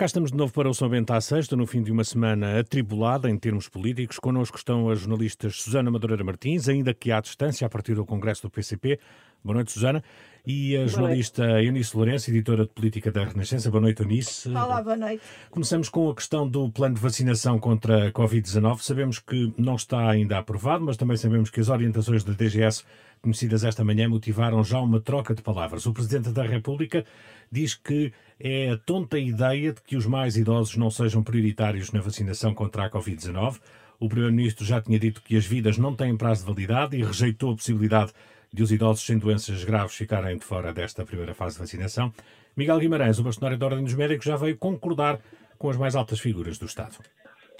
Cá estamos de novo para o São Bento à Sexta, no fim de uma semana atribulada em termos políticos. Connosco estão as jornalistas Susana Madureira Martins, ainda que à distância, a partir do Congresso do PCP. Boa noite, Susana. E a jornalista Eunice Lourenço, editora de política da Renascença. Boa noite, Eunice. Olá, boa noite. Começamos com a questão do plano de vacinação contra a Covid-19. Sabemos que não está ainda aprovado, mas também sabemos que as orientações da DGS conhecidas esta manhã motivaram já uma troca de palavras. O Presidente da República diz que é a tonta ideia de que os mais idosos não sejam prioritários na vacinação contra a Covid-19. O Primeiro-Ministro já tinha dito que as vidas não têm prazo de validade e rejeitou a possibilidade de os idosos sem doenças graves ficarem de fora desta primeira fase de vacinação. Miguel Guimarães, o bastonário da Ordem dos Médicos, já veio concordar com as mais altas figuras do Estado.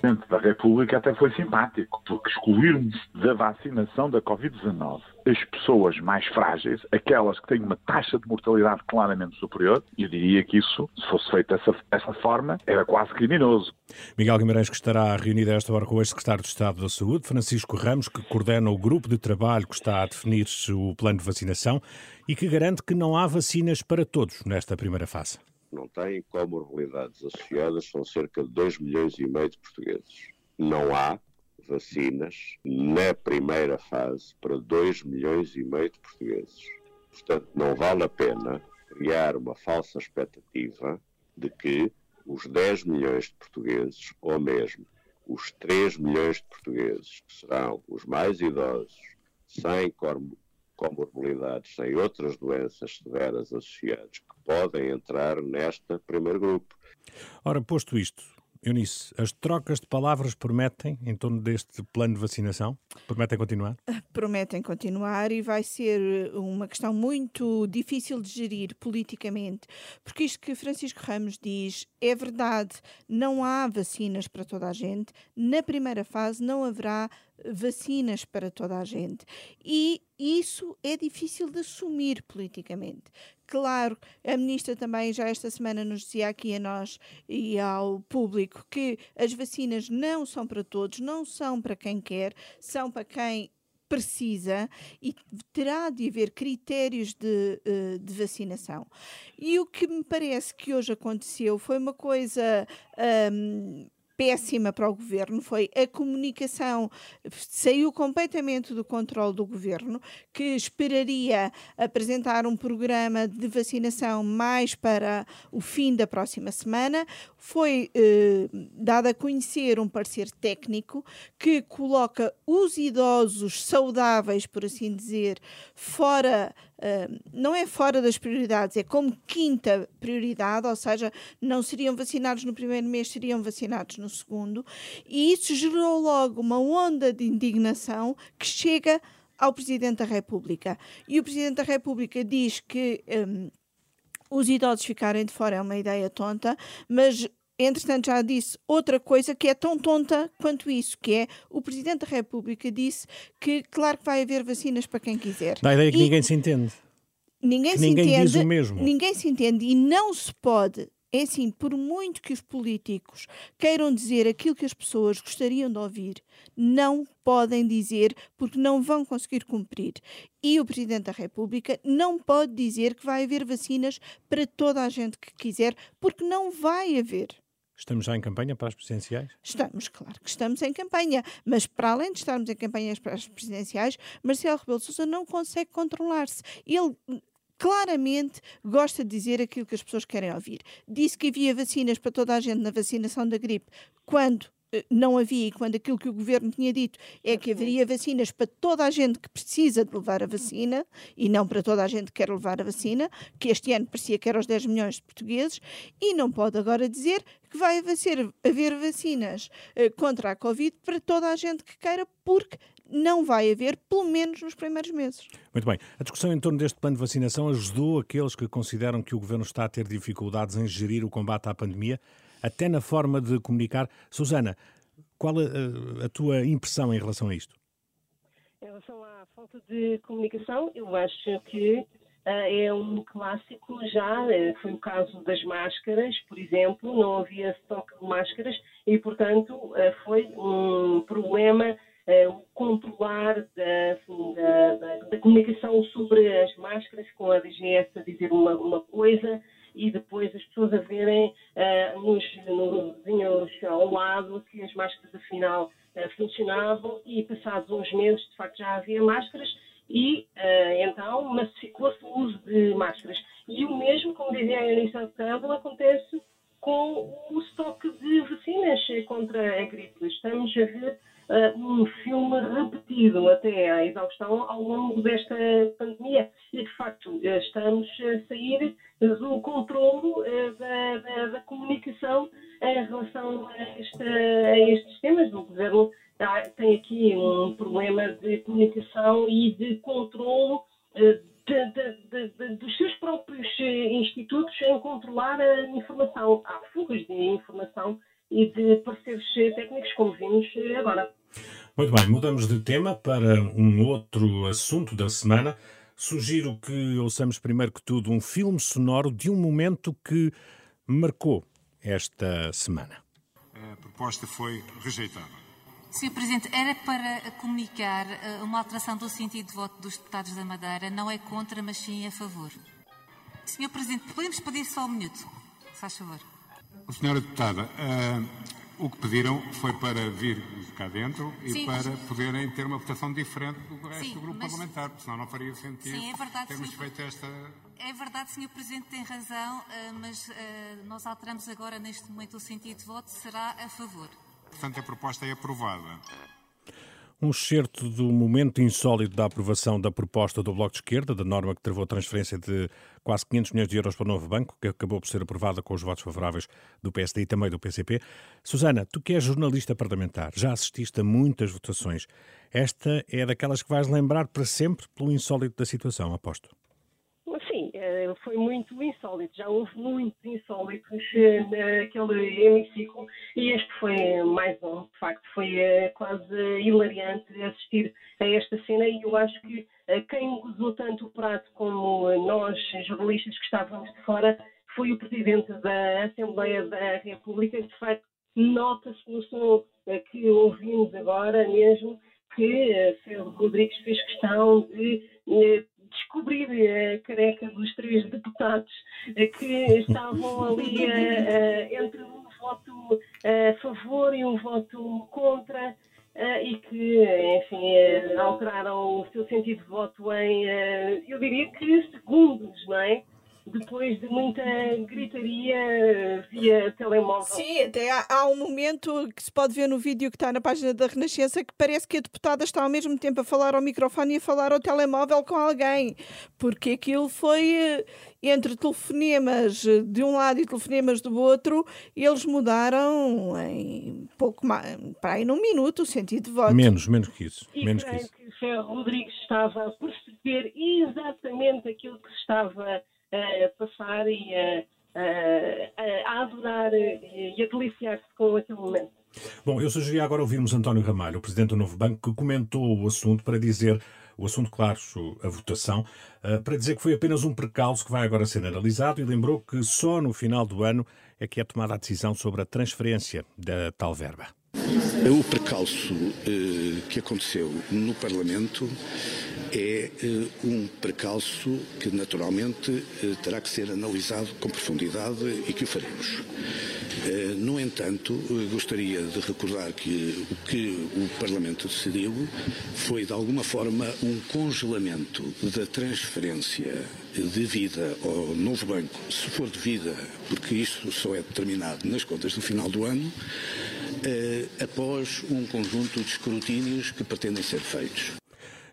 Presidente da República até foi simpático, porque excluirmos da vacinação da Covid-19 as pessoas mais frágeis, aquelas que têm uma taxa de mortalidade claramente superior, eu diria que isso, se fosse feito dessa, dessa forma, era quase criminoso. Miguel Guimarães, que estará reunido a esta hora com o ex-secretário de Estado da Saúde, Francisco Ramos, que coordena o grupo de trabalho que está a definir o plano de vacinação e que garante que não há vacinas para todos nesta primeira fase não têm comorbilidades associadas são cerca de 2 milhões e meio de portugueses. Não há vacinas na primeira fase para 2 milhões e meio de portugueses. Portanto, não vale a pena criar uma falsa expectativa de que os 10 milhões de portugueses, ou mesmo os 3 milhões de portugueses, que serão os mais idosos, sem comorbilidades, sem outras doenças severas associadas, que podem entrar neste primeiro grupo. Ora, posto isto, Eunice, as trocas de palavras prometem em torno deste plano de vacinação? Prometem continuar? Prometem continuar e vai ser uma questão muito difícil de gerir politicamente, porque isto que Francisco Ramos diz é verdade, não há vacinas para toda a gente. Na primeira fase não haverá vacinas para toda a gente. E isso é difícil de assumir politicamente. Claro, a ministra também já esta semana nos dizia aqui a nós e ao público que as vacinas não são para todos, não são para quem quer, são para quem precisa e terá de haver critérios de, eh, de, vacinação. E o que me parece que hoje aconteceu foi uma coisa. Um, péssima para o governo foi a comunicação saiu completamente do controle do governo, que esperaria apresentar um programa de vacinação mais para o fim da próxima semana. Foi eh, dado a conhecer um parecer técnico que coloca os idosos saudáveis, por assim dizer, fora não é fora das prioridades, é como quinta prioridade, ou seja, não seriam vacinados no primeiro mês, seriam vacinados no segundo, e isso gerou logo uma onda de indignação que chega ao Presidente da República. E o Presidente da República diz que. Um, os idosos ficarem de fora é uma ideia tonta, mas entretanto já disse outra coisa que é tão tonta quanto isso, que é o Presidente da República disse que claro que vai haver vacinas para quem quiser. Dá a ideia que e ninguém se entende. Ninguém se ninguém entende. Diz o mesmo. Ninguém se entende e não se pode é assim, por muito que os políticos queiram dizer aquilo que as pessoas gostariam de ouvir, não podem dizer porque não vão conseguir cumprir. E o Presidente da República não pode dizer que vai haver vacinas para toda a gente que quiser, porque não vai haver. Estamos já em campanha para as presidenciais? Estamos, claro que estamos em campanha. Mas para além de estarmos em campanhas para as presidenciais, Marcelo Rebelo de Sousa não consegue controlar-se. Ele claramente gosta de dizer aquilo que as pessoas querem ouvir. Disse que havia vacinas para toda a gente na vacinação da gripe, quando não havia, e quando aquilo que o governo tinha dito é que haveria vacinas para toda a gente que precisa de levar a vacina e não para toda a gente que quer levar a vacina, que este ano parecia que eram os 10 milhões de portugueses, e não pode agora dizer que vai haver, haver vacinas uh, contra a Covid para toda a gente que queira, porque não vai haver, pelo menos nos primeiros meses. Muito bem. A discussão em torno deste plano de vacinação ajudou aqueles que consideram que o governo está a ter dificuldades em gerir o combate à pandemia até na forma de comunicar. Susana, qual a, a tua impressão em relação a isto? Em relação à falta de comunicação, eu acho que uh, é um clássico já. Uh, foi o caso das máscaras, por exemplo, não havia estoque de máscaras e, portanto, uh, foi um problema o controlar da, assim, da, da, da, comunicação sobre as máscaras, com a DGS a dizer uma, uma coisa e depois as pessoas a verem uh, nos, nos ao lado que as máscaras afinal funcionavam e passados uns meses de facto já havia máscaras e então massificou-se o uso de máscaras. E o mesmo, como dizia a Anissa Campbell, acontece com o estoque de vacinas contra a gripe. Estamos a ver uh, um filme repetido até à exaustão ao longo desta pandemia. E, de facto, estamos a sair do controle uh, da, da, da, comunicação em relação a, esta, a estes temas. O governo ah, tem aqui um problema de comunicação e de de, de, dos seus próprios eh, institutos em controlar a informação. Há fugas de informação e de parceiros eh, técnicos, como vimos eh, agora. Muito bem, mudamos de tema para um outro assunto da semana. Sugiro que ouçamos primeiro que tudo um filme sonoro de um momento que marcou esta semana. A proposta foi rejeitada. Sr. Presidente, era para comunicar uh, uma alteração do sentido de voto dos deputados da Madeira. Não é contra, mas sim a favor. Sr. Presidente, podemos pedir só um minuto, se faz favor. Senhora Deputada, uh, o que pediram foi para vir cá dentro e sim, para mas... poderem ter uma votação diferente do resto sim, do grupo mas... parlamentar, porque senão não faria sentido sim, é verdade, termos senhor... feito esta... É verdade, Sr. Presidente, tem razão, uh, mas nós alteramos agora, neste momento, o sentido de voto será a favor. Portanto, a proposta é aprovada. Um excerto do momento insólito da aprovação da proposta do Bloco de Esquerda, da norma que travou a transferência de quase 500 milhões de euros para o novo banco, que acabou por ser aprovada com os votos favoráveis do PSD e também do PCP. Susana, tu que és jornalista parlamentar, já assististe a muitas votações. Esta é daquelas que vais lembrar para sempre pelo insólito da situação, aposto. Eh, foi muito insólito. Já houve muitos insólitos eh, naquele hemiciclo e este foi mais um. De facto, foi eh, quase hilariante assistir a esta cena e eu acho que quem gozou tanto o prato como nós, jornalistas que estávamos de fora, foi o Presidente da Assembleia da República. De facto, nota-se no som que ouvimos agora mesmo que Pedro Rodrigues fez questão de descobrir a careca dos três deputados eh, que estavam ali eh, eh, entre voto a favor e um voto contra. Uh, e que, enfim, uh, alteraram o seu sentido de voto em, eu diria que segundos, não é? Depois de muita gritaria via telemóvel. Sim, até há, há, um momento que se pode ver no vídeo que está na página da Renascença que parece que a deputada está ao mesmo tempo a falar ao microfone e a falar ao telemóvel com alguém, porque aquilo foi eh, entre telefonemas de um lado e telefonemas do outro, eles mudaram em pouco mais, para aí num minuto o sentido de voto. Menos, menos que isso. E menos que isso. que Ferro Rodrigues estava a perceber exatamente aquilo que estava a passar e a, a, a adorar e a deliciar-se com aquele momento. Bom, eu sugeri agora ouvirmos António Ramalho, o Presidente do Novo Banco, que comentou o assunto para dizer, o assunto, claro, a votação, eh, para dizer que foi apenas um precalço que vai agora ser analisado e lembrou que só no final do ano é que é tomada a decisão sobre a transferência da tal verba. O precalço eh, que aconteceu no Parlamento é eh, um precalço que naturalmente eh, terá que ser analisado com profundidade e que o faremos. Eh, no entanto, gostaria de recordar que o que o Parlamento decidiu foi, de alguma forma, um congelamento da transferência devida ao novo banco, se for devida, porque isso só é determinado nas contas do final do ano, após um conjunto de escrutínios que pretendem ser feitos.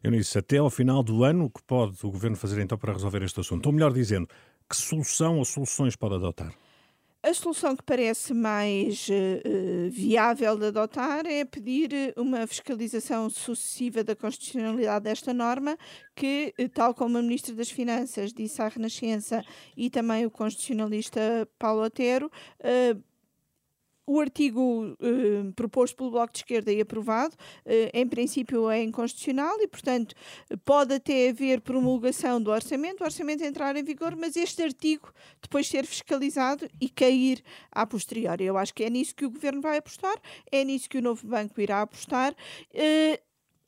Eunice, até ao final do ano, o que pode o Governo fazer então para resolver este assunto? Ou melhor dizendo, que solução ou soluções pode adotar? A solução que parece mais uh, viável de adotar é pedir uma fiscalização sucessiva da constitucionalidade desta norma, que, tal como a Ministra das Finanças disse à Renascença e também o constitucionalista Paulo Otero, uh, o artigo eh, proposto pelo Bloco de Esquerda e aprovado, eh, em princípio, é inconstitucional e, portanto, pode até haver promulgação do orçamento, o orçamento entrar em vigor, mas este artigo depois ser fiscalizado e cair a posteriori. Eu acho que é nisso que o Governo vai apostar, é nisso que o novo banco irá apostar. Eh,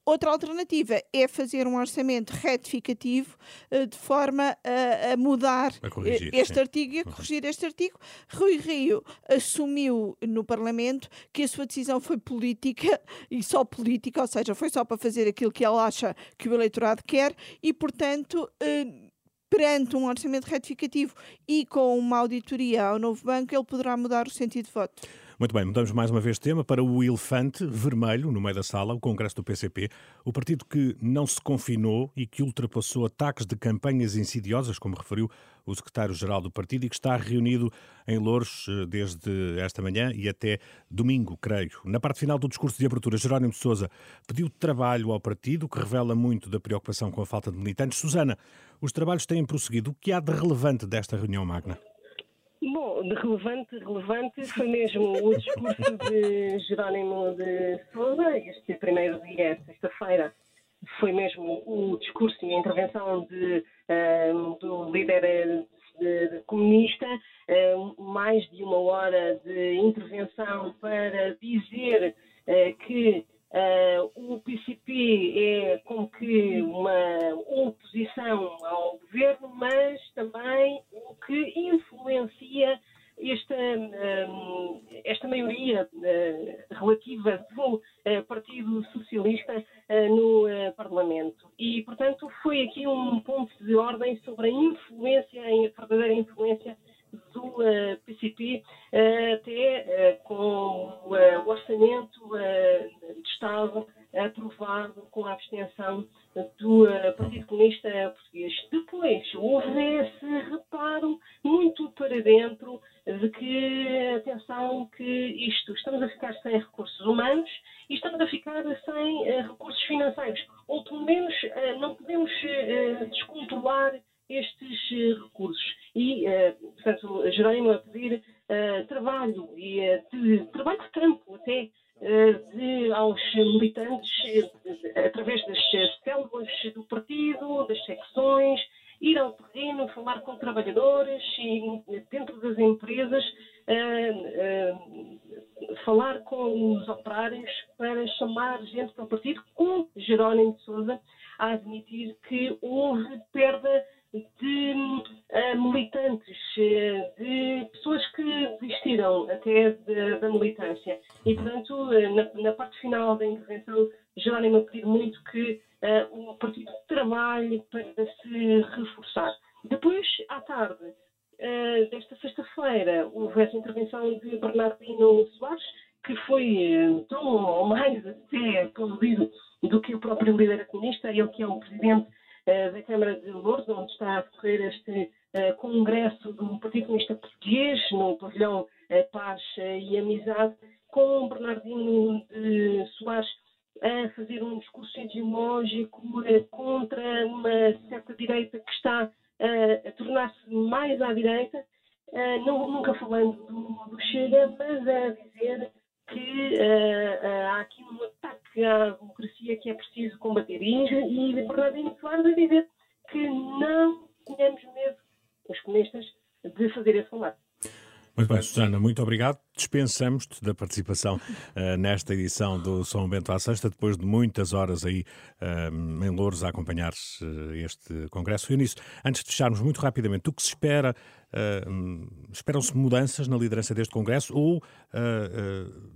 outra alternativa é fazer um orçamento retificativo uh, de forma a, a mudar a corrigir, este sim. artigo e a corrigir este artigo. Rui Rio assumiu no Parlamento que a sua decisão foi política e só política, ou seja, foi só para fazer aquilo que ele acha que o eleitorado quer e, portanto, uh, perante um orçamento retificativo e com uma auditoria ao novo banco, ele poderá mudar o sentido de voto. Muito bem, mudamos mais uma vez de tema para o elefante vermelho no meio da sala, o Congresso do PCP, o partido que não se confinou e que ultrapassou ataques de campanhas insidiosas, como referiu o secretário-geral do partido, e que está reunido em Louros eh, desde esta manhã e até domingo, creio. Na parte final do discurso de abertura, Jerónimo de Sousa pediu trabalho ao partido, que revela muito da preocupação com a falta de militantes. Susana, os trabalhos têm prosseguido. O que há de relevante desta reunião magna? De relevante, relevante foi mesmo o discurso de Jerónimo de Souza, este primeiro dia, sexta-feira, foi mesmo o discurso e a intervenção de, um, do líder de, de comunista, um, mais de uma hora de intervenção para dizer uh, que Uh, o PCP é como que uma oposição ao governo, mas também o que influencia esta, uh, esta maioria uh, relativa do uh, Partido Socialista no Parlamento. E, portanto, foi aqui um ponto de ordem sobre a influência, a verdadeira influência do PCP, até com o orçamento de Estado aprovado com a abstenção do Partido Comunista Português. Depois, houve esse reparo muito para dentro de que, atenção, que isto, estamos a ficar sem recursos humanos e estamos a ficar sem recursos financeiros. Ou, pelo menos, não podemos descontrolar estes recursos. E, portanto, Jerónimo a pedir trabalho e de trabalho de campo até de, aos militantes através das do partido, das secções, ir ao terreno, falar com trabalhadores e dentro das empresas falar com os operários para chamar gente para o partido, com Jerónimo de Sousa a admitir que houve perda de uh, militantes, uh, de pessoas que desistiram até da militância. E, portanto, uh, na, na, parte final da intervenção, Jerónimo a pedir muito que o partido trabalhe para se reforçar. Depois, à tarde desta sexta-feira, houve essa intervenção de Bernardino Soares, que foi tão ou mais até aplaudido do que o próprio líder comunista, ele que é o presidente da Câmara de Lourdes, onde está a decorrer este congresso do Partido Comunista Português, no pavilhão Paz e Amizade, com Bernardino Soares a fazer um discurso ideológico contra uma certa direita que está a tornar-se mais à direita, não, nunca falando do, Chega, mas a dizer que uh, uh, há aqui um ataque à democracia que é preciso combater. E, e Bernardino Soares a dizer que não tenhamos medo, os comunistas, de fazer esse combate. Muito bem, Susana, muito obrigado. Dispensamos-te da participação uh, nesta edição do São Bento à Sexta, depois de muitas horas aí uh, em Louros a acompanhar uh, este congresso. Eunice, antes de fecharmos muito rapidamente, o que se espera, esperam-se mudanças na liderança deste congresso ou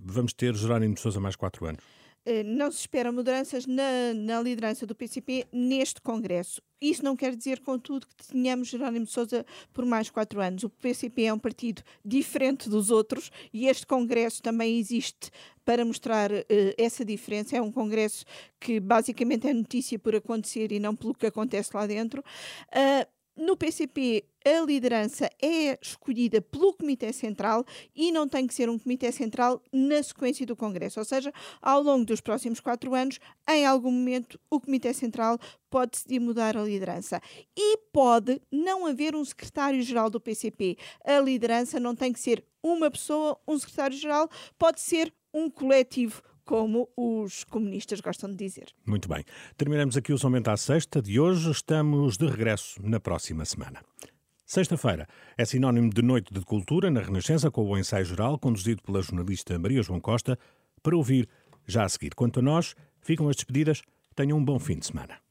vamos ter Jerónimo de Sousa mais quatro anos? Eh, não se esperam mudanças na, na, liderança do PCP neste Congresso. Isso não quer dizer, contudo, que tenhamos Jerónimo Sousa por mais quatro anos. O PCP é um partido diferente dos outros e este Congresso também existe para mostrar uh, essa diferença. É um Congresso que basicamente é notícia por acontecer e não pelo que acontece lá dentro. Uh, no PCP, a liderança é escolhida pelo Comitê Central e não tem que ser um Comitê Central na sequência do Congresso. Ou seja, ao longo dos próximos quatro anos, em algum momento, o Comitê Central pode decidir mudar a liderança. E pode não haver um secretário-geral do PCP. A liderança não tem que ser uma pessoa, um secretário-geral, pode ser um coletivo como os comunistas gostam de dizer. Muito bem. Terminamos aqui o Somente à Sexta de hoje. Estamos de regresso na próxima semana. Sexta-feira é sinónimo de Noite de Cultura na Renascença com o ensaio geral conduzido pela jornalista Maria João Costa para ouvir já a seguir. Quanto a nós, ficam as despedidas Tenham um bom fim de semana.